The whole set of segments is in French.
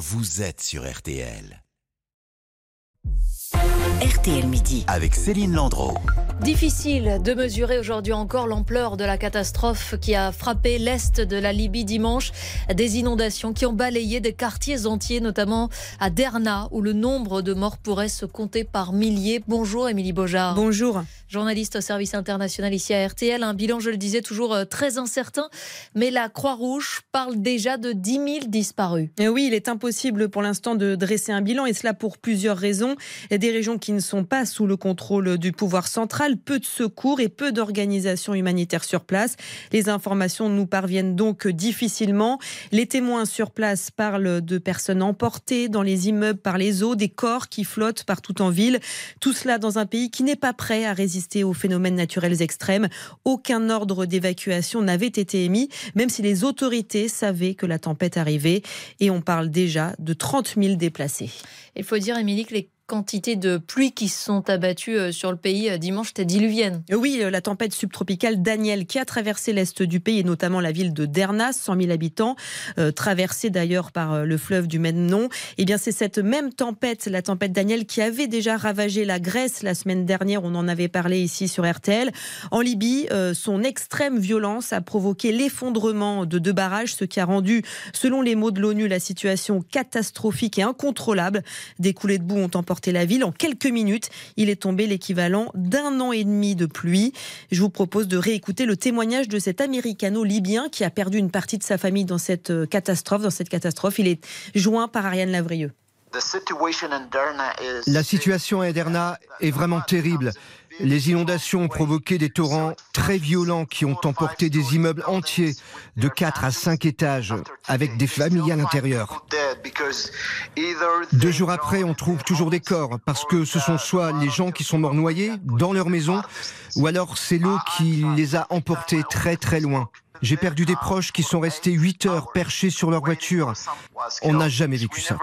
vous êtes sur RTL. RTL Midi. Avec Céline Landreau. Difficile de mesurer aujourd'hui encore l'ampleur de la catastrophe qui a frappé l'est de la Libye dimanche. Des inondations qui ont balayé des quartiers entiers, notamment à Derna, où le nombre de morts pourrait se compter par milliers. Bonjour Émilie Beaujard. Bonjour. Journaliste au service international ici à RTL. Un bilan, je le disais, toujours euh, très incertain. Mais la Croix-Rouge parle déjà de 10 000 disparus. Et oui, il est impossible pour l'instant de dresser un bilan, et cela pour plusieurs raisons. Des régions qui ne sont pas sous le contrôle du pouvoir central, peu de secours et peu d'organisations humanitaires sur place. Les informations nous parviennent donc difficilement. Les témoins sur place parlent de personnes emportées dans les immeubles par les eaux, des corps qui flottent partout en ville. Tout cela dans un pays qui n'est pas prêt à résister aux phénomènes naturels extrêmes. Aucun ordre d'évacuation n'avait été émis, même si les autorités savaient que la tempête arrivait. Et on parle déjà de 30 000 déplacés. Il faut dire, Émilie, que les quantité de pluie qui se sont abattues euh, sur le pays euh, dimanche était diluvienne. Oui, euh, la tempête subtropicale Daniel qui a traversé l'est du pays et notamment la ville de Derna, 100 000 habitants, traversée d'ailleurs par le fleuve du même nom. Eh bien, c'est cette même tempête, la tempête Daniel, qui avait déjà ravagé la Grèce la semaine dernière. On en avait parlé ici sur RTL. En Libye, son extrême violence a provoqué l'effondrement de deux barrages, ce qui a rendu, selon les mots de l'ONU, la situation catastrophique et incontrôlable. Des coulées de boue ont emporté la ville. En quelques minutes, il est tombé l'équivalent d'un an et demi de pluie. Je vous propose de réécouter le témoignage de cet américano-libyen qui a perdu une partie de sa famille dans cette euh, catastrophe. Dans cette catastrophe, il est joint par Ariane Lavrieux. La situation à Derna est vraiment terrible. Les inondations ont provoqué des torrents très violents qui ont emporté des immeubles entiers de 4 à 5 étages avec des familles à l'intérieur. Deux jours après, on trouve toujours des corps parce que ce sont soit les gens qui sont morts noyés dans leur maison ou alors c'est l'eau qui les a emportés très très loin. J'ai perdu des proches qui sont restés 8 heures perchés sur leur voiture. On n'a jamais vécu ça.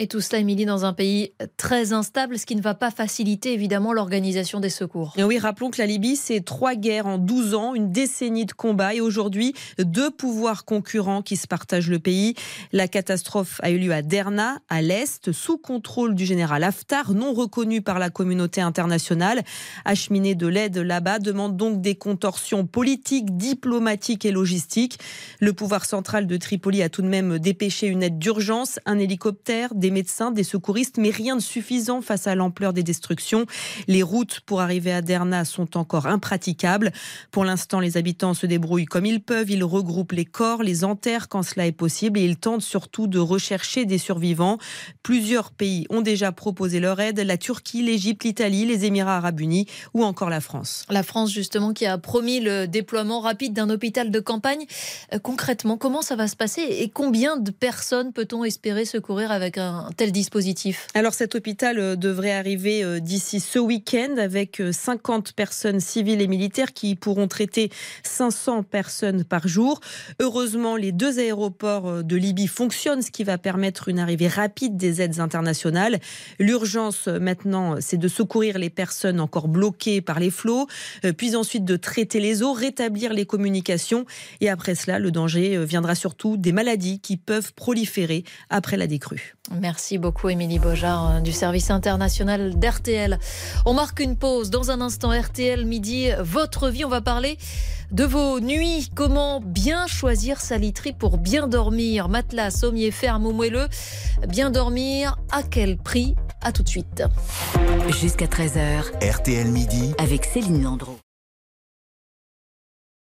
Et tout cela, Émilie, dans un pays très instable, ce qui ne va pas faciliter évidemment l'organisation des secours. Et oui, rappelons que la Libye, c'est trois guerres en 12 ans, une décennie de combats et aujourd'hui, deux pouvoirs concurrents qui se partagent le pays. La catastrophe a eu lieu à Derna, à l'est, sous contrôle du général Haftar, non reconnu par la communauté internationale. Acheminer de l'aide là-bas demande donc des contorsions politiques, diplomatiques et logistiques. Le pouvoir central de Tripoli a tout de même dépêché une aide d'urgence, un hélicoptère, des des médecins, des secouristes, mais rien de suffisant face à l'ampleur des destructions. Les routes pour arriver à Derna sont encore impraticables. Pour l'instant, les habitants se débrouillent comme ils peuvent. Ils regroupent les corps, les enterrent quand cela est possible et ils tentent surtout de rechercher des survivants. Plusieurs pays ont déjà proposé leur aide la Turquie, l'Égypte, l'Italie, les Émirats arabes unis ou encore la France. La France, justement, qui a promis le déploiement rapide d'un hôpital de campagne. Euh, concrètement, comment ça va se passer et combien de personnes peut-on espérer secourir avec un tel dispositif? Alors cet hôpital euh, devrait arriver euh, d'ici ce week-end avec 50 euh, personnes civiles et militaires qui pourront traiter 500 personnes par jour. Heureusement, les deux aéroports de Libye fonctionnent, ce qui va permettre une arrivée rapide des aides internationales. L'urgence maintenant, c'est de secourir les personnes encore bloquées par les flots, puis ensuite de traiter les eaux, rétablir les communications. Et après cela, le danger viendra surtout des maladies qui peuvent proliférer après la décrue. Merci beaucoup, Émilie Bojard, euh, du service international d'RTL. On marque une pause. Dans un instant, RTL midi, votre vie. On va parler de vos nuits. Comment bien choisir sa literie pour bien dormir? Matelas, sommier ferme ou moelleux. Bien dormir, à quel prix? À tout de suite. Jusqu'à 13h. RTL midi. Avec Céline Landreau.